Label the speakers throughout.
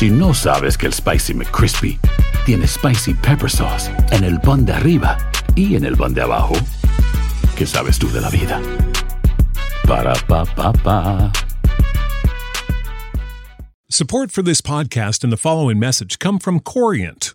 Speaker 1: Si no sabes que el Spicy McCrispy tiene Spicy Pepper Sauce en el pan de arriba y en el pan de abajo, ¿qué sabes tú de la vida? Para, pa, pa, pa.
Speaker 2: Support for this podcast and the following message come from Corient.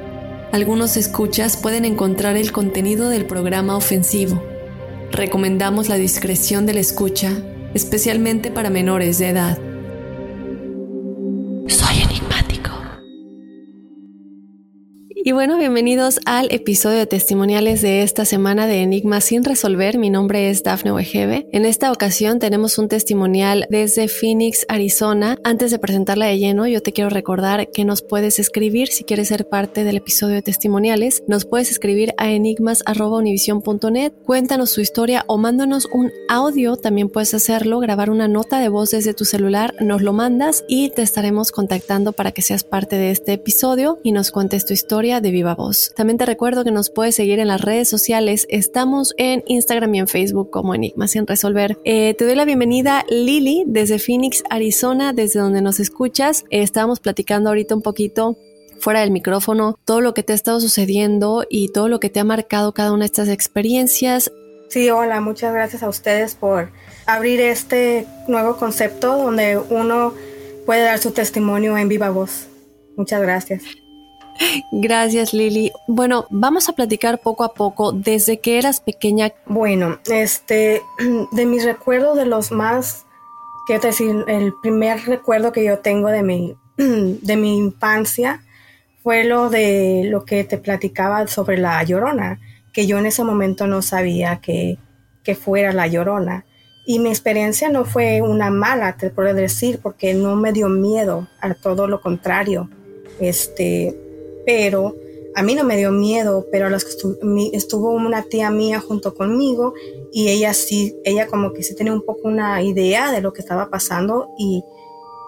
Speaker 3: Algunos escuchas pueden encontrar el contenido del programa ofensivo. Recomendamos la discreción de la escucha, especialmente para menores de edad. Y bueno, bienvenidos al episodio de testimoniales de esta semana de Enigmas sin resolver. Mi nombre es Dafne Wegebe. En esta ocasión tenemos un testimonial desde Phoenix, Arizona. Antes de presentarla de lleno, yo te quiero recordar que nos puedes escribir si quieres ser parte del episodio de testimoniales. Nos puedes escribir a enigmas.univision.net. Cuéntanos tu historia o mándanos un audio. También puedes hacerlo, grabar una nota de voz desde tu celular, nos lo mandas y te estaremos contactando para que seas parte de este episodio y nos cuentes tu historia de viva voz. También te recuerdo que nos puedes seguir en las redes sociales. Estamos en Instagram y en Facebook como Enigma sin resolver. Eh, te doy la bienvenida Lili desde Phoenix, Arizona, desde donde nos escuchas. Eh, estábamos platicando ahorita un poquito fuera del micrófono todo lo que te ha estado sucediendo y todo lo que te ha marcado cada una de estas experiencias.
Speaker 4: Sí, hola, muchas gracias a ustedes por abrir este nuevo concepto donde uno puede dar su testimonio en viva voz. Muchas gracias.
Speaker 3: Gracias, Lili. Bueno, vamos a platicar poco a poco desde que eras pequeña.
Speaker 4: Bueno, este, de mis recuerdos, de los más, quiero decir, el primer recuerdo que yo tengo de mi, de mi infancia fue lo de lo que te platicaba sobre la llorona, que yo en ese momento no sabía que, que fuera la llorona. Y mi experiencia no fue una mala, te puedo decir, porque no me dio miedo, a todo lo contrario. Este, pero a mí no me dio miedo, pero las estuvo, una tía mía junto conmigo y ella sí, ella como que sí tenía un poco una idea de lo que estaba pasando y,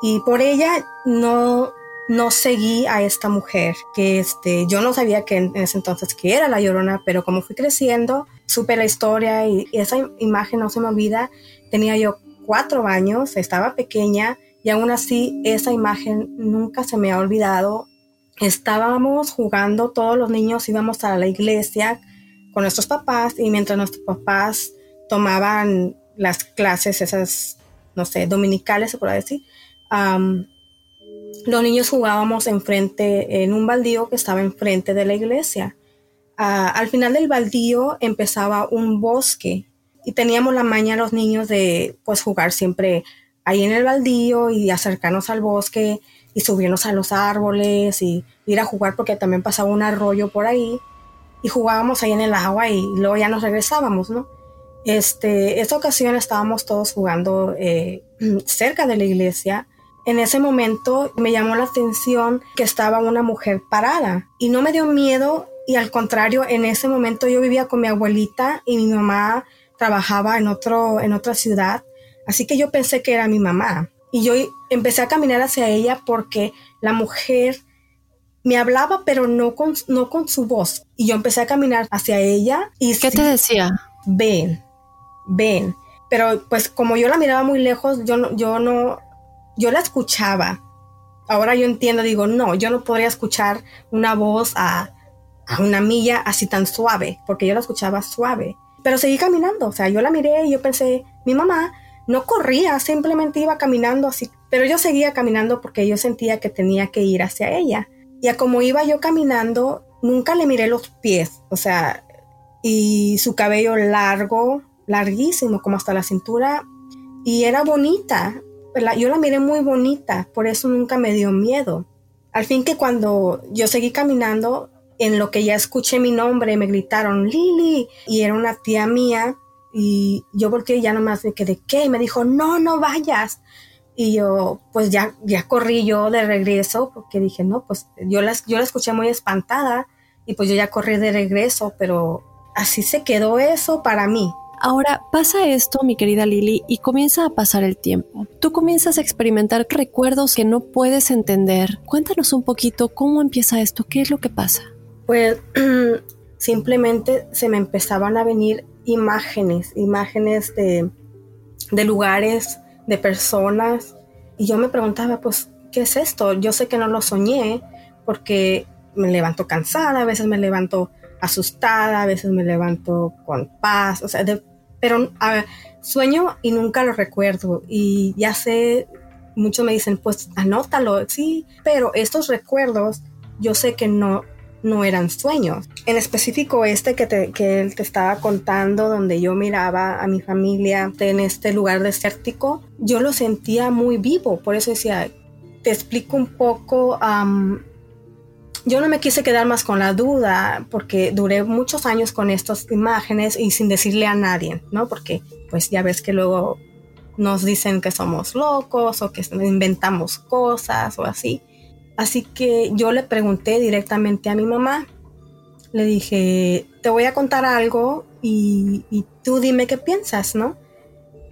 Speaker 4: y por ella no, no seguí a esta mujer, que este, yo no sabía que en ese entonces que era la llorona, pero como fui creciendo, supe la historia y, y esa imagen no se me olvida, tenía yo cuatro años, estaba pequeña y aún así esa imagen nunca se me ha olvidado estábamos jugando, todos los niños íbamos a la iglesia con nuestros papás y mientras nuestros papás tomaban las clases, esas, no sé, dominicales, se puede decir, los niños jugábamos enfrente, en un baldío que estaba enfrente de la iglesia. Ah, al final del baldío empezaba un bosque y teníamos la maña los niños de pues jugar siempre ahí en el baldío y acercarnos al bosque y subirnos a los árboles y ir a jugar porque también pasaba un arroyo por ahí y jugábamos ahí en el agua y luego ya nos regresábamos, ¿no? Este, esta ocasión estábamos todos jugando eh, cerca de la iglesia. En ese momento me llamó la atención que estaba una mujer parada y no me dio miedo y al contrario, en ese momento yo vivía con mi abuelita y mi mamá trabajaba en, otro, en otra ciudad, así que yo pensé que era mi mamá. Y yo empecé a caminar hacia ella porque la mujer me hablaba, pero no con, no con su voz. Y yo empecé a caminar hacia ella. y
Speaker 3: ¿Qué te decía?
Speaker 4: Ven, ven. Pero pues como yo la miraba muy lejos, yo no, yo no, yo la escuchaba. Ahora yo entiendo, digo, no, yo no podría escuchar una voz a, a una milla así tan suave, porque yo la escuchaba suave. Pero seguí caminando, o sea, yo la miré y yo pensé, mi mamá no corría, simplemente iba caminando así, pero yo seguía caminando porque yo sentía que tenía que ir hacia ella. Y a como iba yo caminando, nunca le miré los pies, o sea, y su cabello largo, larguísimo, como hasta la cintura, y era bonita. Yo la miré muy bonita, por eso nunca me dio miedo. Al fin que cuando yo seguí caminando, en lo que ya escuché mi nombre, me gritaron Lili y era una tía mía y yo volteé y ya nomás me quedé, ¿qué? Y me dijo, no, no vayas. Y yo, pues ya, ya corrí yo de regreso porque dije, no, pues yo la, yo la escuché muy espantada y pues yo ya corrí de regreso, pero así se quedó eso para mí.
Speaker 3: Ahora pasa esto, mi querida Lili, y comienza a pasar el tiempo. Tú comienzas a experimentar recuerdos que no puedes entender. Cuéntanos un poquito cómo empieza esto, qué es lo que pasa.
Speaker 4: Pues simplemente se me empezaban a venir imágenes, imágenes de, de lugares, de personas. Y yo me preguntaba, pues, ¿qué es esto? Yo sé que no lo soñé porque me levanto cansada, a veces me levanto asustada, a veces me levanto con paz, o sea, pero sueño y nunca lo recuerdo. Y ya sé, muchos me dicen, pues anótalo, sí, pero estos recuerdos yo sé que no, no eran sueños. En específico este que, te, él te estaba contando, donde yo miraba a mi familia en este lugar desértico, yo lo sentía muy vivo. Por eso decía, te explico un poco. yo no me quise quedar más con la duda porque duré muchos años con estas imágenes y sin decirle a nadie, ¿no? Porque pues ya ves que luego nos dicen que somos locos o que inventamos cosas o así. Así que yo le pregunté directamente a mi mamá. Le dije, te voy a contar algo y, tú dime qué piensas, ¿no?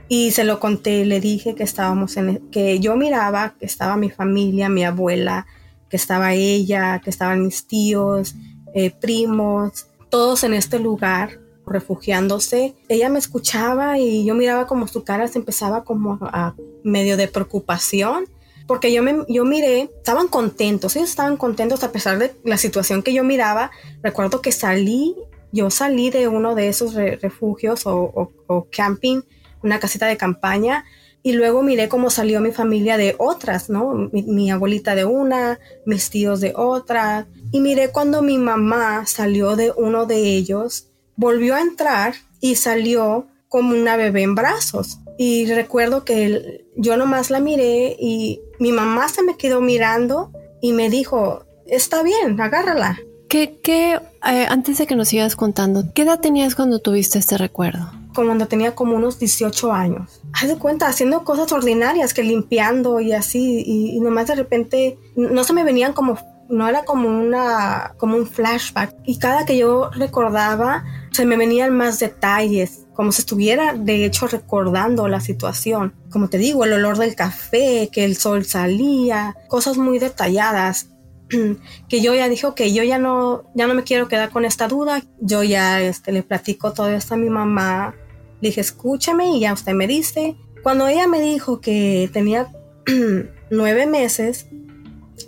Speaker 4: Y se lo conté, le dije que estábamos en, que yo miraba que estaba mi familia, mi abuela, que estaba ella, que estaban mis tíos, eh, primos, todos en este lugar refugiándose. Ella me escuchaba y yo miraba como su cara se empezaba como a medio de preocupación porque yo, me, yo miré, estaban contentos, ellos estaban contentos a pesar de la situación que yo miraba. Recuerdo que salí, yo salí de uno de esos refugios o, camping, una casita de campaña, y luego miré cómo salió mi familia de otras, ¿no? Mi, mi, abuelita de una, mis tíos de otra. Y miré cuando mi mamá salió de uno de ellos, volvió a entrar y salió como una bebé en brazos. Y recuerdo que yo nomás la miré y mi mamá se me quedó mirando y me dijo, está bien, agárrala.
Speaker 3: ¿Qué, qué eh, antes de que nos sigas contando, qué edad tenías cuando tuviste este recuerdo?
Speaker 4: Como cuando tenía como unos 18 años. Haz de cuenta, haciendo cosas ordinarias, que limpiando y así, y, y nomás de repente no se me venían como no era como una como un flashback y cada que yo recordaba se me venían más detalles como si estuviera de hecho recordando la situación. Como te digo, el olor del café, que el sol salía, cosas muy detalladas que yo ya dijo que yo ya no ya no me quiero quedar con esta duda. Yo ya este, le platico todo esto a mi mamá. Le dije, escúchame y ya usted me dice. Cuando ella me dijo que tenía nueve meses,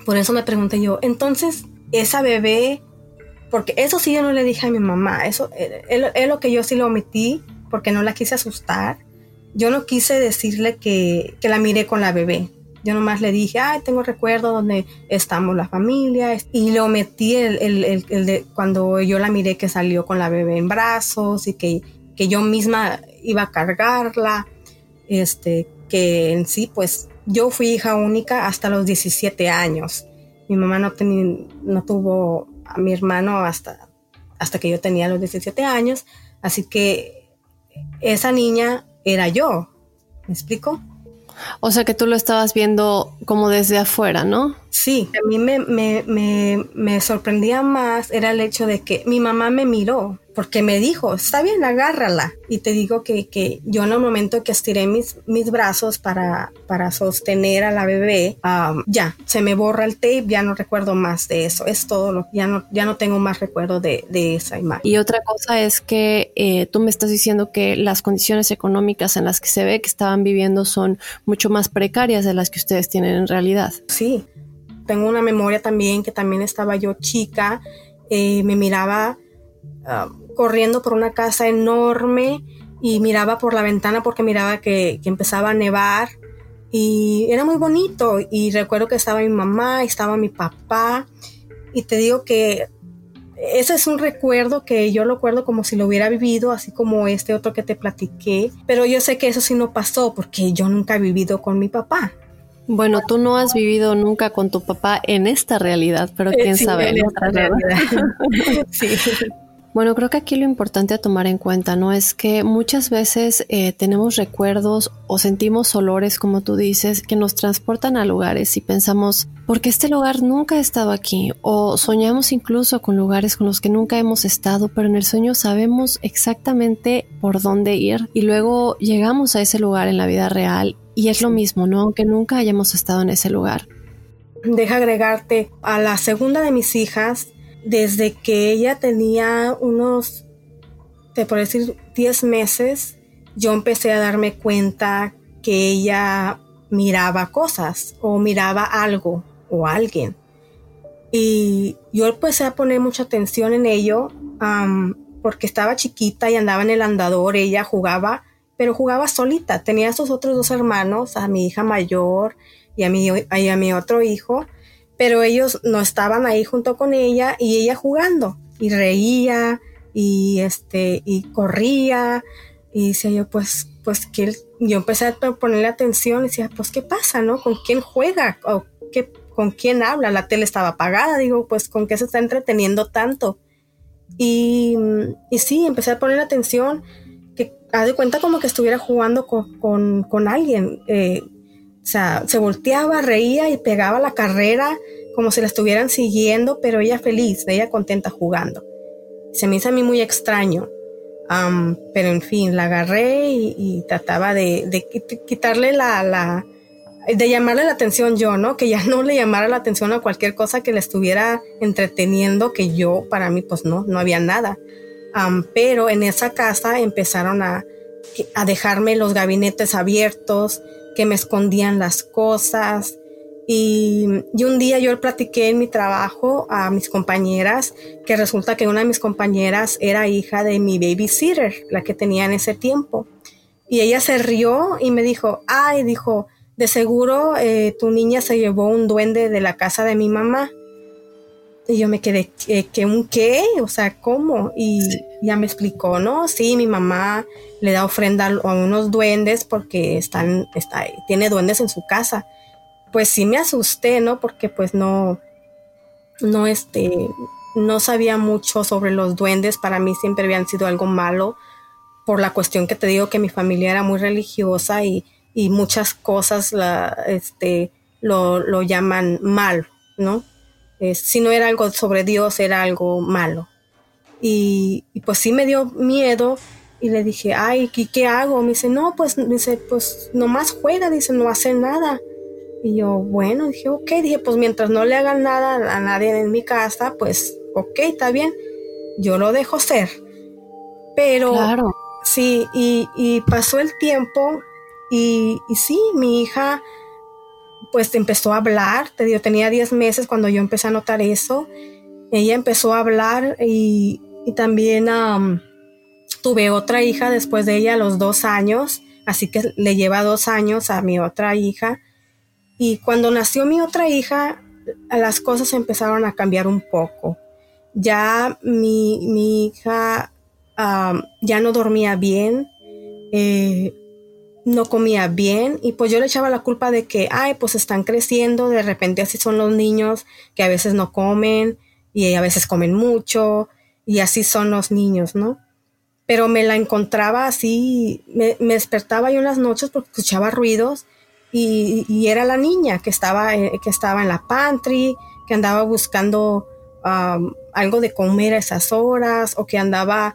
Speaker 4: por eso me pregunté yo, entonces esa bebé, porque eso sí yo no le dije a mi mamá, eso es lo que yo sí lo omití porque no la quise asustar. Yo no quise decirle que, la miré con la bebé. Yo nomás le dije, ay, tengo recuerdo donde estamos la familia. Y le omití el, el, de cuando yo la miré que salió con la bebé en brazos y que, que yo misma iba a cargarla. Este, porque en sí, pues yo fui hija única hasta los 17 años. Mi mamá no, no tuvo a mi hermano hasta, hasta que yo tenía los 17 años, así que esa niña era yo. ¿Me explico?
Speaker 3: O sea que tú lo estabas viendo como desde afuera, ¿no?
Speaker 4: Sí, a mí me, me, me, me sorprendía más era el hecho de que mi mamá me miró porque me dijo, está bien, agárrala. Y te digo que, que yo en el momento que estiré mis, mis brazos para, para sostener a la bebé, ya, se me borra el tape, ya no recuerdo más de eso. Es todo lo ya no, ya no tengo más recuerdo de, de esa imagen.
Speaker 3: Y otra cosa es que eh, tú me estás diciendo que las condiciones económicas en las que se ve que estaban viviendo son mucho más precarias de las que ustedes tienen en realidad.
Speaker 4: Sí, tengo una memoria también que también estaba yo chica, eh, me miraba corriendo por una casa enorme y miraba por la ventana porque miraba que, empezaba a nevar y era muy bonito y recuerdo que estaba mi mamá, estaba mi papá y te digo que ese es un recuerdo que yo lo recuerdo como si lo hubiera vivido, así como este otro que te platiqué, pero yo sé que eso sí no pasó porque yo nunca he vivido con mi papá.
Speaker 3: Bueno, tú no has vivido nunca con tu papá en esta realidad, pero quién sabe en otra realidad. sí. Bueno, creo que aquí lo importante a tomar en cuenta, ¿no? Es que muchas veces eh, tenemos recuerdos o sentimos olores, como tú dices, que nos transportan a lugares y pensamos, porque este lugar nunca ha estado aquí? O soñamos incluso con lugares con los que nunca hemos estado, pero en el sueño sabemos exactamente por dónde ir y luego llegamos a ese lugar en la vida real y es lo mismo, ¿no? Aunque nunca hayamos estado en ese lugar.
Speaker 4: Deja agregarte a la segunda de mis hijas, desde que ella tenía unos, te puedo decir, 10 meses, yo empecé a darme cuenta que ella miraba cosas o miraba algo o alguien. Y yo empecé a poner mucha atención en ello porque estaba chiquita y andaba en el andador, ella jugaba, pero jugaba solita. Tenía a sus otros dos hermanos, a mi hija mayor y a mi, a mi otro hijo, pero ellos no estaban ahí junto con ella y ella jugando. Y reía y este y corría y decía yo pues pues que yo empecé a ponerle atención y decía pues qué pasa no con quién juega o qué con quién habla la tele estaba apagada digo pues con qué se está entreteniendo tanto y, y sí empecé a poner atención haz de cuenta como que estuviera jugando con, con, con alguien eh, o sea, se volteaba, reía y pegaba la carrera como si la estuvieran siguiendo, pero ella feliz, ella contenta jugando. Se me hizo a mí muy extraño. pero en fin, la agarré y, trataba de, quitarle la, la, de llamarle la atención yo, ¿no? Que ya no le llamara la atención a cualquier cosa que le estuviera entreteniendo, que yo, para mí, pues no, no había nada. Pero en esa casa empezaron a, a dejarme los gabinetes abiertos, que me escondían las cosas. Y, un día yo platiqué en mi trabajo a mis compañeras que resulta que una de mis compañeras era hija de mi babysitter, la que tenía en ese tiempo. Y ella se rió y me dijo, ay, dijo, de seguro eh, tu niña se llevó un duende de la casa de mi mamá. Y yo me quedé, ¿qué, un qué? O sea, ¿cómo? Y ya me explicó, ¿no? Sí, mi mamá le da ofrenda a unos duendes porque están, está, tiene duendes en su casa. Pues sí me asusté, ¿no? Porque pues no, no, este, no sabía mucho sobre los duendes. Para mí siempre habían sido algo malo por la cuestión que te digo que mi familia era muy religiosa y, y muchas cosas la, este, lo, lo llaman mal, ¿no? Si no era algo sobre Dios, era algo malo. Y, pues sí me dio miedo y le dije, ay, ¿qué, ¿qué, hago? Me dice, no, pues, dice, pues nomás juega, dice, no hace nada. Y yo, bueno, dije, ok, dije, pues mientras no le hagan nada a nadie en mi casa, pues, ok, está bien, yo lo dejo ser. Pero, claro. sí, y, y pasó el tiempo y, y sí, mi hija pues empezó a hablar, yo tenía 10 meses cuando yo empecé a notar eso, ella empezó a hablar y, también tuve otra hija después de ella a los dos años, así que le lleva dos años a mi otra hija. Y cuando nació mi otra hija, las cosas empezaron a cambiar un poco. Ya mi, hija ya no dormía bien, eh, no comía bien y pues yo le echaba la culpa de que, ay, pues están creciendo, de repente así son los niños que a veces no comen y a veces comen mucho y así son los niños, ¿no? Pero me la encontraba así, me, despertaba yo en las noches porque escuchaba ruidos y, era la niña que estaba, eh, que estaba en la pantry, que andaba buscando algo de comer a esas horas o que andaba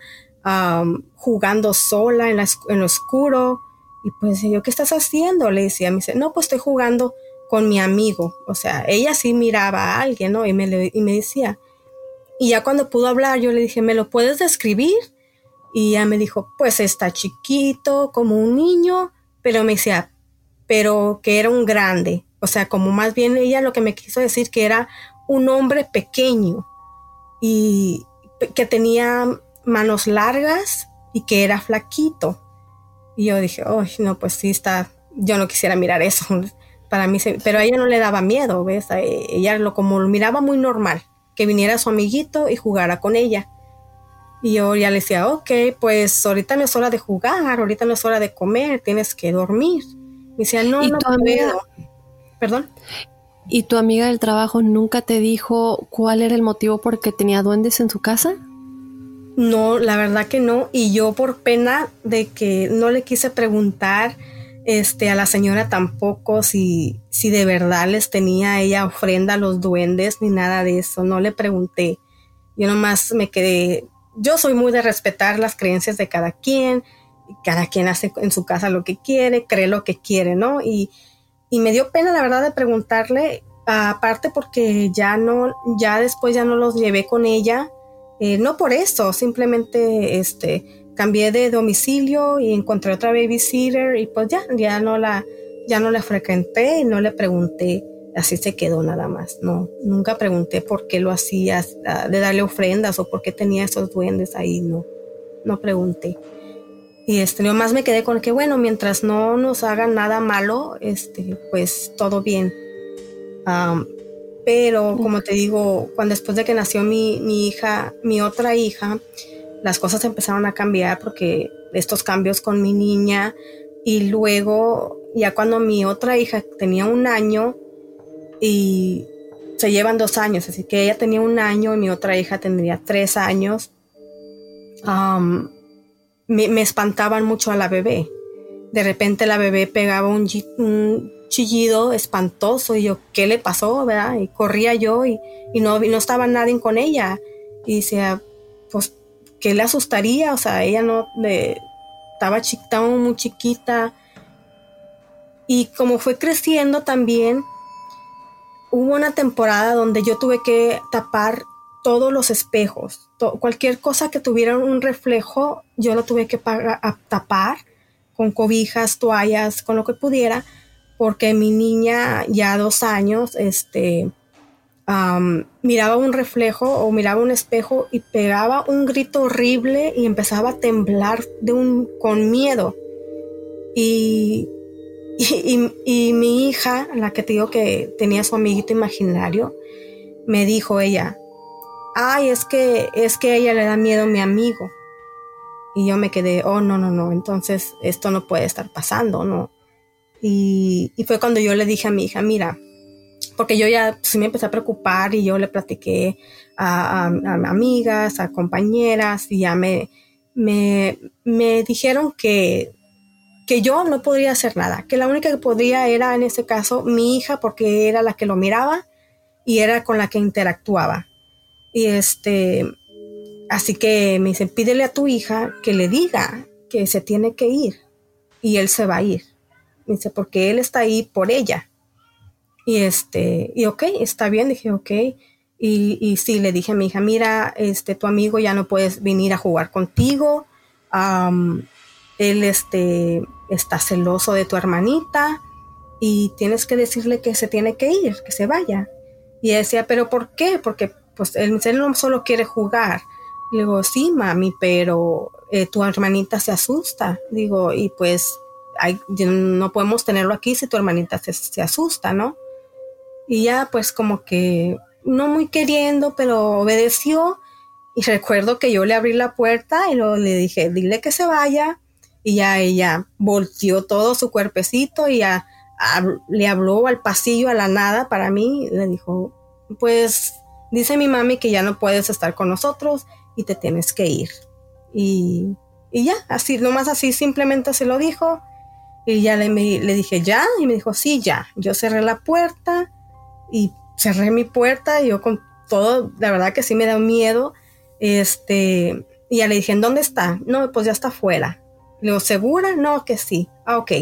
Speaker 4: jugando sola en, en lo oscuro y pues yo, ¿qué estás haciendo? Le decía, me dice, no, pues estoy jugando con mi amigo. O sea, ella sí miraba a alguien, ¿no? Y me, y me decía. Y ya cuando pudo hablar, yo le dije, ¿me lo puedes describir? Y ella me dijo, pues está chiquito, como un niño, pero me decía, pero que era un grande. O sea, como más bien ella lo que me quiso decir que era un hombre pequeño y que tenía manos largas y que era flaquito. Y yo dije, oh, no, pues sí está, yo no quisiera mirar eso. Para mí, pero a ella no le daba miedo, ¿ves? ella lo como lo miraba muy normal, que viniera su amiguito y jugara con ella. Y yo ya le decía, ok, pues ahorita no es hora de jugar, ahorita no es hora de comer, tienes que dormir. Y decía, no, no puedo. Perdón.
Speaker 3: ¿Y tu amiga del trabajo nunca te dijo cuál era el motivo por qué tenía duendes en su casa?
Speaker 4: No, la verdad que no. Y yo por pena de que no le quise preguntar este, a la señora tampoco si, si de verdad les tenía ella ofrenda a los duendes ni nada de eso. No le pregunté. Yo nomás me quedé. Yo soy muy de respetar las creencias de cada quien. Cada quien hace en su casa lo que quiere, cree lo que quiere, ¿no? Y, y me dio pena, la verdad, de preguntarle. Aparte porque ya no, ya después ya no los llevé con ella eh, no por eso, simplemente este, cambié de domicilio y encontré otra babysitter y pues ya, ya no la, ya no la frecuenté y no le pregunté, así se quedó nada más. No, nunca pregunté por qué lo hacía, ah, de darle ofrendas o por qué tenía esos duendes ahí, no, no pregunté. Y este, yo más me quedé con que, bueno, mientras no nos hagan nada malo, este, pues todo bien. Pero como te digo, cuando después de que nació mi, mi hija, mi otra hija, las cosas empezaron a cambiar porque estos cambios con mi niña y luego ya cuando mi otra hija tenía un año y se llevan dos años, así que ella tenía un año y mi otra hija tendría tres años, me, me, espantaban mucho a la bebé. De repente la bebé pegaba un, un chillido espantoso y yo, ¿qué le pasó? ¿verdad? Y corría yo y, no, no estaba nadie con ella. Y decía, pues, ¿qué le asustaría? O sea, ella no, estaba muy chiquita. Y como fue creciendo también, hubo una temporada donde yo tuve que tapar todos los espejos. cualquier cosa que tuviera un reflejo, yo lo tuve que tapar con cobijas, toallas, con lo que pudiera, porque mi niña ya dos años, este, miraba un reflejo o miraba un espejo y pegaba un grito horrible y empezaba a temblar de un, con miedo. Y, y, mi hija, la que te digo que tenía su amiguito imaginario, me dijo ella, ay, es que, es que ella le da miedo a mi amigo. Y yo me quedé, oh, no, no, no, entonces esto no puede estar pasando, ¿no? Y, fue cuando yo le dije a mi hija, mira, porque yo ya sí me empecé a preocupar y yo le platiqué a, amigas, a compañeras y ya me, me, me, dijeron que, que yo no podría hacer nada, que la única que podría era en ese caso mi hija porque era la que lo miraba y era con la que interactuaba. Y este, así que me dicen, pídele a tu hija que le diga que se tiene que ir y él se va a ir. Dice, porque él está ahí por ella. Y este, y ok, está bien, dije, ok. Y, y sí, le dije a mi hija, mira, este, tu amigo ya no puedes venir a jugar contigo. él este, está celoso de tu hermanita y tienes que decirle que se tiene que ir, que se vaya. Y decía, pero ¿por qué? Porque pues él, él no solo quiere jugar. Le digo, sí, mami, pero eh, tu hermanita se asusta. Digo, y pues no podemos tenerlo aquí si tu hermanita se, asusta, ¿no? Y ya pues como que no muy queriendo, pero obedeció. Y recuerdo que yo le abrí la puerta y luego le dije, dile que se vaya. y ya ella volteó todo su cuerpecito y ya le habló al pasillo a la nada para mí, le dijo, pues dice mi mami que ya no puedes estar con nosotros y te tienes que ir. Y, y ya, así, nomás así, simplemente se lo dijo. Y ya le, le dije, ¿ya? Y me dijo, sí, ya. Yo cerré la puerta y cerré mi puerta y yo con todo, la verdad que sí me da miedo. Este, y ya le dije, ¿en dónde está? No, pues ya está afuera. Le digo, ¿segura? No, que sí. Ah, ok.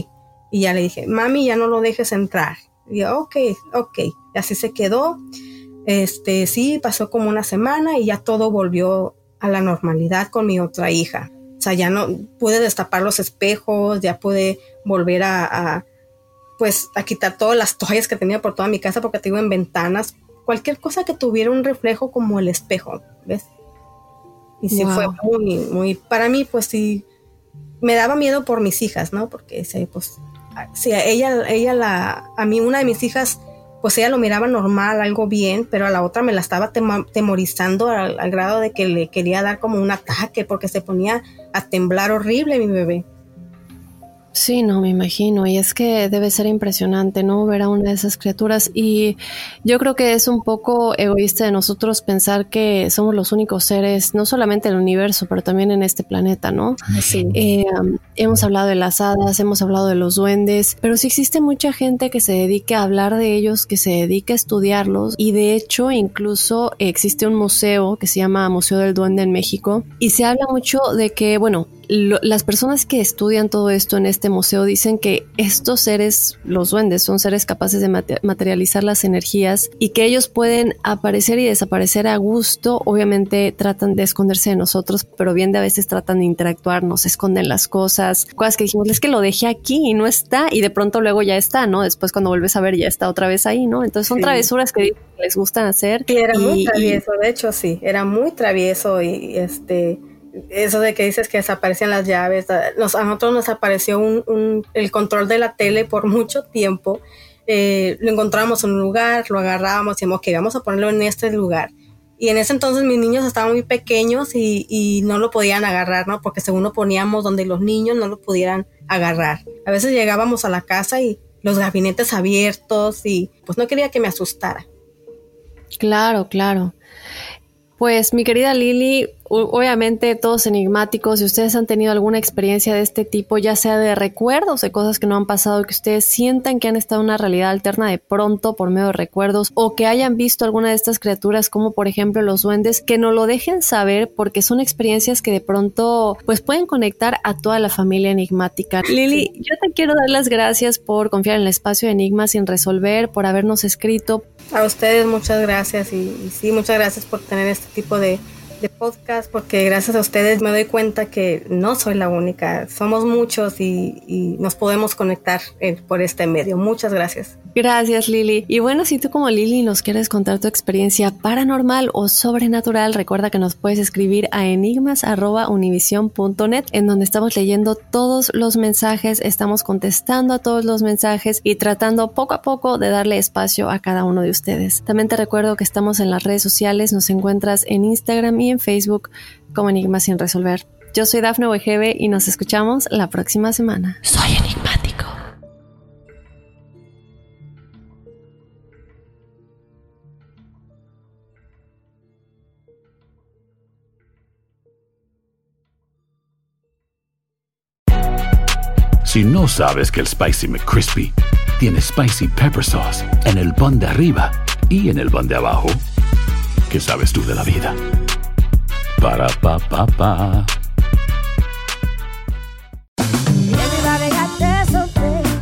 Speaker 4: Y ya le dije, mami, ya no lo dejes entrar. Y yo, ok, ok. Y así se quedó. Este, sí, pasó como una semana y ya todo volvió a la normalidad con mi otra hija. O sea, ya no pude destapar los espejos, ya pude volver a, pues, a quitar todas las toallas que tenía por toda mi casa porque tengo en ventanas. Cualquier cosa que tuviera un reflejo como el espejo, ¿ves? Y sí fue muy, muy, para mí, pues sí, me daba miedo por mis hijas, ¿no? Porque, pues, si a ella, ella la, a mí una de mis hijas, pues ella lo miraba normal, algo bien, pero a la otra me la estaba temorizando al, al, grado de que le quería dar como un ataque porque se ponía a temblar horrible mi bebé.
Speaker 3: Sí, no, me imagino. Y es que debe ser impresionante, ¿no? Ver a una de esas criaturas. Y yo creo que es un poco egoísta de nosotros pensar que somos los únicos seres, no solamente en el universo, pero también en este planeta, ¿no? Sí. Eh, hemos hablado de las hadas, hemos hablado de los duendes, pero sí existe mucha gente que se dedica a hablar de ellos, que se dedica a estudiarlos. Y de hecho, incluso existe un museo que se llama Museo del Duende en México. Y se habla mucho de que, bueno, las personas que estudian todo esto en este museo dicen que estos seres, los duendes, son seres capaces de materializar las energías y que ellos pueden aparecer y desaparecer a gusto. Obviamente tratan de esconderse de nosotros, pero bien de a veces tratan de interactuar, nos esconden las cosas, cosas que dijimos, es que lo dejé aquí y no está, y de pronto luego ya está, ¿no? Después cuando vuelves a ver ya está otra vez ahí, ¿no? Entonces son travesuras que les gustan hacer.
Speaker 4: Sí, era muy travieso, de hecho sí, era muy travieso y este eso de que dices que desaparecen las llaves, a nosotros nos apareció un, el control de la tele por mucho tiempo. Eh, lo encontramos en un lugar, lo agarrábamos y decíamos que vamos a ponerlo en este lugar. Y en ese entonces mis niños estaban muy pequeños y, y, no lo podían agarrar, ¿no? Porque según lo poníamos donde los niños no lo pudieran agarrar. A veces llegábamos a la casa y los gabinetes abiertos y pues no quería que me asustara.
Speaker 3: Claro, claro. Pues mi querida Lili, obviamente todos enigmáticos, si ustedes han tenido alguna experiencia de este tipo, ya sea de recuerdos, de cosas que no han pasado, que ustedes sientan que han estado en una realidad alterna de pronto por medio de recuerdos, o que hayan visto alguna de estas criaturas, como por ejemplo los duendes, que no lo dejen saber porque son experiencias que de pronto pues pueden conectar a toda la familia enigmática. Lili, yo te quiero dar las gracias por confiar en el espacio de Enigmas sin resolver, por habernos escrito,
Speaker 4: a ustedes muchas gracias y, sí, muchas gracias por tener este tipo de, podcast porque gracias a ustedes me doy cuenta que no soy la única, somos muchos y, nos podemos conectar eh, por este medio. Muchas gracias.
Speaker 3: Gracias Lili. Y bueno, si tú como Lili nos quieres contar tu experiencia paranormal o sobrenatural, recuerda que nos puedes escribir a enigmas.univision.net en donde estamos leyendo todos los mensajes, estamos contestando a todos los mensajes y tratando poco a poco de darle espacio a cada uno de ustedes. También te recuerdo que estamos en las redes sociales, nos encuentras en Instagram y en Facebook como Enigmas sin resolver. Yo soy Dafne Wegebe y nos escuchamos la próxima semana. Soy enigmático.
Speaker 1: Si no sabes que el Spicy McCrispy tiene Spicy Pepper Sauce en el pan de arriba y en el pan de abajo, ¿qué sabes tú de la vida? Para